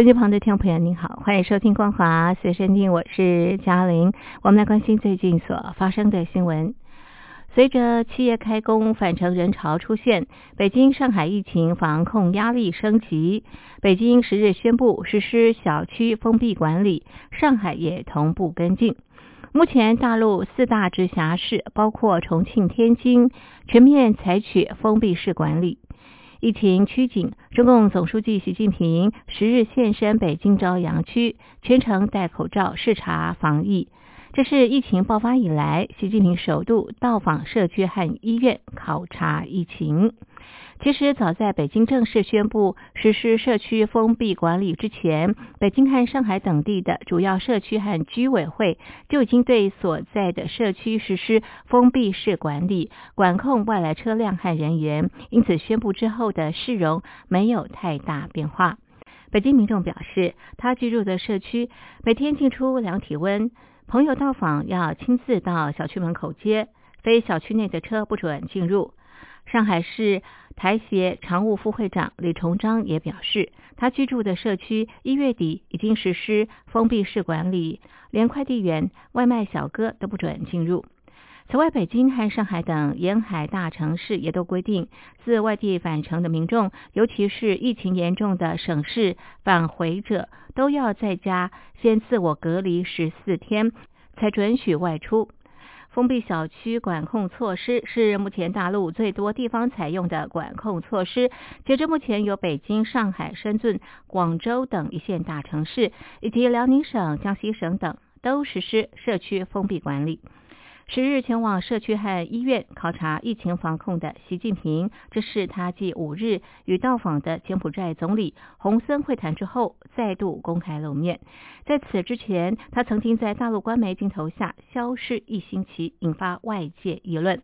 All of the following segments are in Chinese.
手机旁的听众朋友，您好，欢迎收听《光华随身听》，我是嘉玲。我们来关心最近所发生的新闻。随着企业开工返程人潮出现，北京、上海疫情防控压力升级。北京十日宣布实施小区封闭管理，上海也同步跟进。目前，大陆四大直辖市，包括重庆、天津，全面采取封闭式管理。疫情趋紧，中共总书记习近平十日现身北京朝阳区，全程戴口罩视察防疫。这是疫情爆发以来，习近平首度到访社区和医院考察疫情。其实，早在北京正式宣布实施社区封闭管理之前，北京和上海等地的主要社区和居委会就已经对所在的社区实施封闭式管理，管控外来车辆和人员。因此，宣布之后的市容没有太大变化。北京民众表示，他居住的社区每天进出量体温，朋友到访要亲自到小区门口接，非小区内的车不准进入。上海市台协常务副会长李崇章也表示，他居住的社区一月底已经实施封闭式管理，连快递员、外卖小哥都不准进入。此外，北京和上海等沿海大城市也都规定，自外地返程的民众，尤其是疫情严重的省市返回者，都要在家先自我隔离十四天，才准许外出。封闭小区管控措施是目前大陆最多地方采用的管控措施。截至目前，有北京、上海、深圳、广州等一线大城市，以及辽宁省、江西省等都实施社区封闭管理。十日前往社区和医院考察疫情防控的习近平，这是他继五日与到访的柬埔寨总理洪森会谈之后，再度公开露面。在此之前，他曾经在大陆官媒镜头下消失一星期，引发外界议论。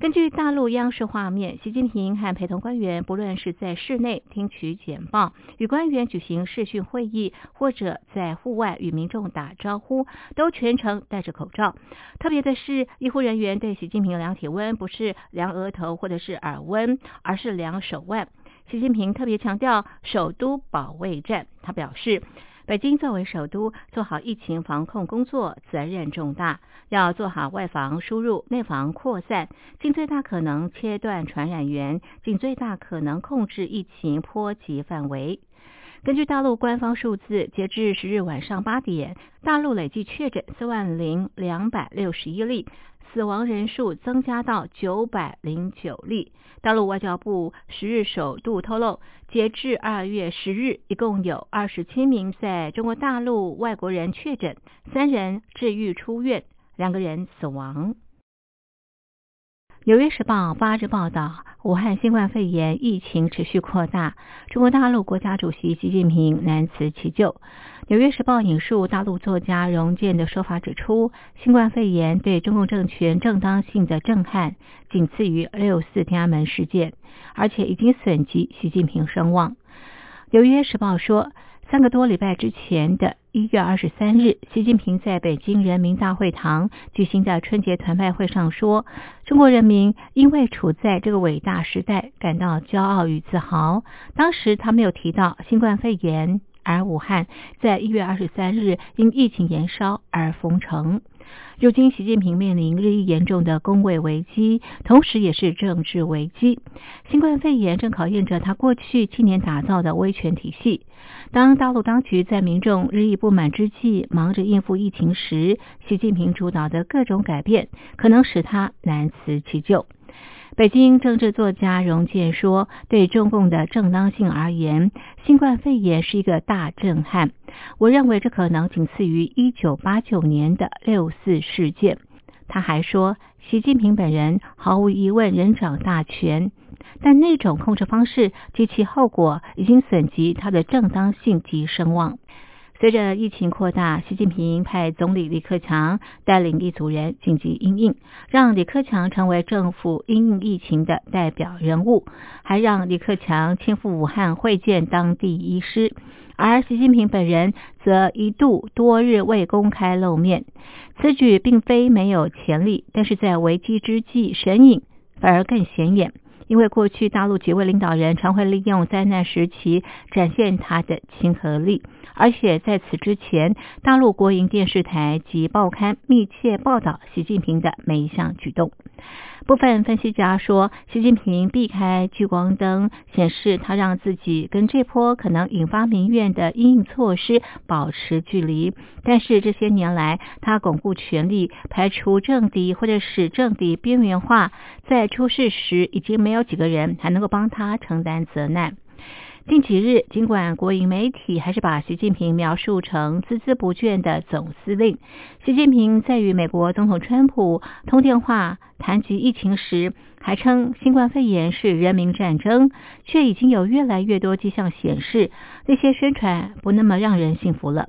根据大陆央视画面，习近平和陪同官员，不论是在室内听取简报、与官员举行视讯会议，或者在户外与民众打招呼，都全程戴着口罩。特别的是，医护人员对习近平量体温，不是量额头或者是耳温，而是量手腕。习近平特别强调首都保卫战，他表示。北京作为首都，做好疫情防控工作责任重大，要做好外防输入、内防扩散，尽最大可能切断传染源，尽最大可能控制疫情波及范围。根据大陆官方数字，截至十日晚上八点，大陆累计确诊四万零两百六十一例。死亡人数增加到九百零九例。大陆外交部十日首度透露，截至二月十日，一共有二十七名在中国大陆外国人确诊，三人治愈出院，两个人死亡。纽约时报八日报道，武汉新冠肺炎疫情持续扩大，中国大陆国家主席习近平难辞其咎。纽约时报引述大陆作家荣建的说法指出，新冠肺炎对中共政权正当性的震撼，仅次于六四天安门事件，而且已经损及习近平声望。纽约时报说。三个多礼拜之前的一月二十三日，习近平在北京人民大会堂举行的春节团拜会上说：“中国人民因为处在这个伟大时代，感到骄傲与自豪。”当时他没有提到新冠肺炎，而武汉在一月二十三日因疫情延烧而封城。如今，习近平面临日益严重的工位危机，同时也是政治危机。新冠肺炎正考验着他过去七年打造的威权体系。当大陆当局在民众日益不满之际，忙着应付疫情时，习近平主导的各种改变，可能使他难辞其咎。北京政治作家荣建说：“对中共的正当性而言，新冠肺炎是一个大震撼。我认为这可能仅次于1989年的六四事件。”他还说：“习近平本人毫无疑问人掌大权，但那种控制方式及其后果已经损及他的正当性及声望。”随着疫情扩大，习近平派总理李克强带领一组人紧急应应，让李克强成为政府应应疫情的代表人物，还让李克强亲赴武汉会见当地医师。而习近平本人则一度多日未公开露面。此举并非没有潜力，但是在危机之际神隐，反而更显眼。因为过去大陆几位领导人常会利用灾难时期展现他的亲和力。而且在此之前，大陆国营电视台及报刊密切报道习近平的每一项举动。部分分析家说，习近平避开聚光灯，显示他让自己跟这波可能引发民怨的应应措施保持距离。但是这些年来，他巩固权力，排除政敌或者使政敌边缘化，在出事时已经没有几个人还能够帮他承担责难。近几日，尽管国营媒体还是把习近平描述成孜孜不倦的总司令，习近平在与美国总统川普通电话谈及疫情时，还称新冠肺炎是人民战争，却已经有越来越多迹象显示，那些宣传不那么让人信服了。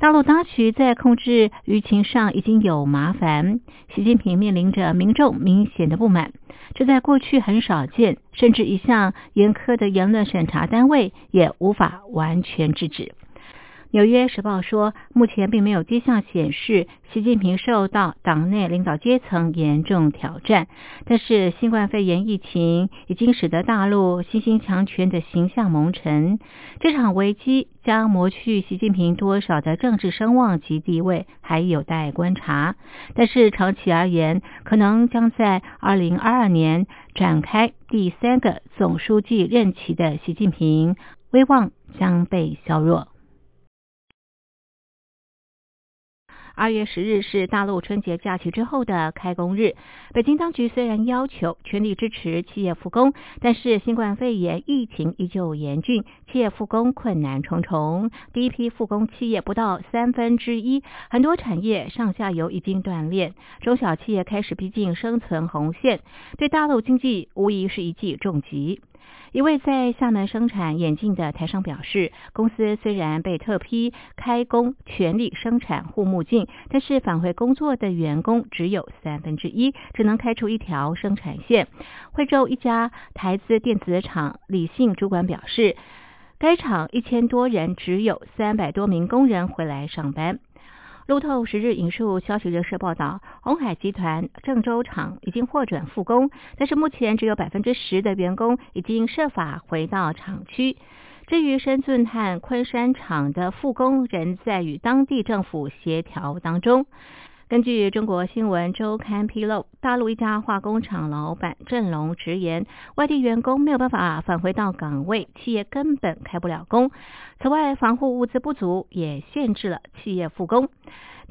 大陆当局在控制舆情上已经有麻烦，习近平面临着民众明显的不满，这在过去很少见，甚至一向严苛的言论审查单位也无法完全制止。纽约时报说，目前并没有迹象显示习近平受到党内领导阶层严重挑战，但是新冠肺炎疫情已经使得大陆新兴强权的形象蒙尘。这场危机将磨去习近平多少的政治声望及地位，还有待观察。但是长期而言，可能将在二零二二年展开第三个总书记任期的习近平威望将被削弱。二月十日是大陆春节假期之后的开工日。北京当局虽然要求全力支持企业复工，但是新冠肺炎疫情依旧严峻，企业复工困难重重。第一批复工企业不到三分之一，很多产业上下游已经断裂，中小企业开始逼近生存红线，对大陆经济无疑是一记重击。一位在厦门生产眼镜的台商表示，公司虽然被特批开工全力生产护目镜，但是返回工作的员工只有三分之一，只能开出一条生产线。惠州一家台资电子厂李姓主管表示，该厂一千多人只有三百多名工人回来上班。路透十日引述消息人士报道，鸿海集团郑州厂已经获准复工，但是目前只有百分之十的员工已经设法回到厂区。至于深圳和昆山厂的复工，仍在与当地政府协调当中。根据中国新闻周刊披露，大陆一家化工厂老板郑龙直言，外地员工没有办法返回到岗位，企业根本开不了工。此外，防护物资不足也限制了企业复工。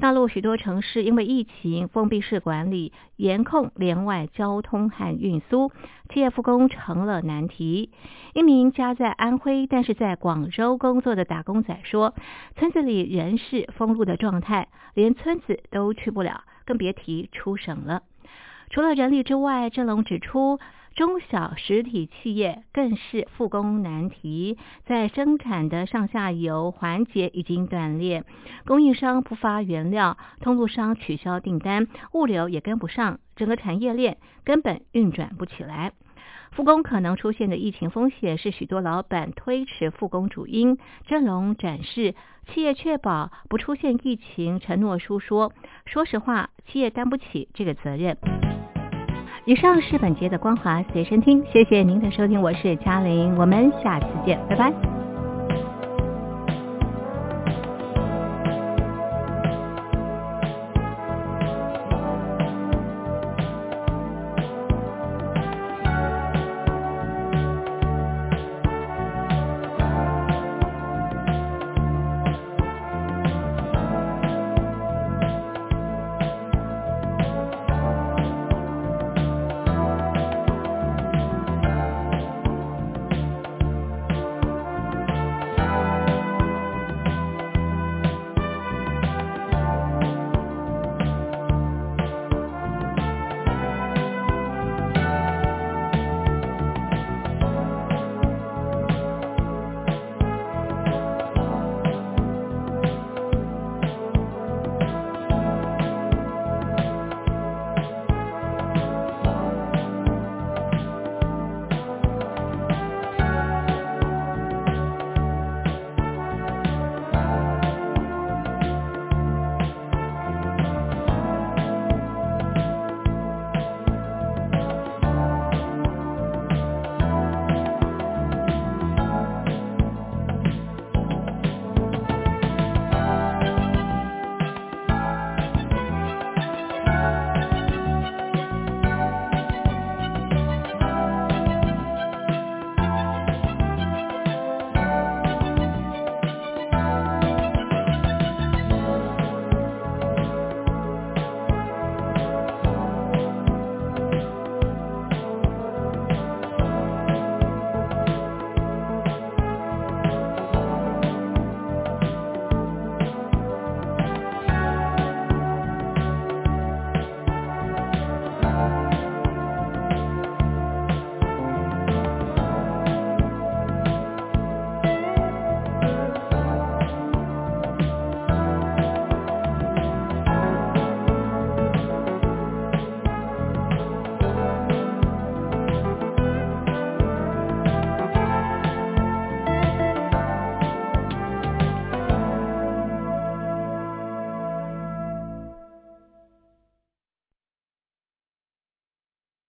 大陆许多城市因为疫情封闭式管理，严控连外交通和运输，企业复工成了难题。一名家在安徽但是在广州工作的打工仔说：“村子里人是封路的状态，连村子都去不了，更别提出省了。”除了人力之外，郑龙指出。中小实体企业更是复工难题，在生产的上下游环节已经断裂，供应商不发原料，通路商取消订单，物流也跟不上，整个产业链根本运转不起来。复工可能出现的疫情风险是许多老板推迟复工主因。郑龙展示企业确保不出现疫情承诺书说：“说实话，企业担不起这个责任。”以上是本节的光华随身听，谢谢您的收听，我是嘉玲，我们下次见，拜拜。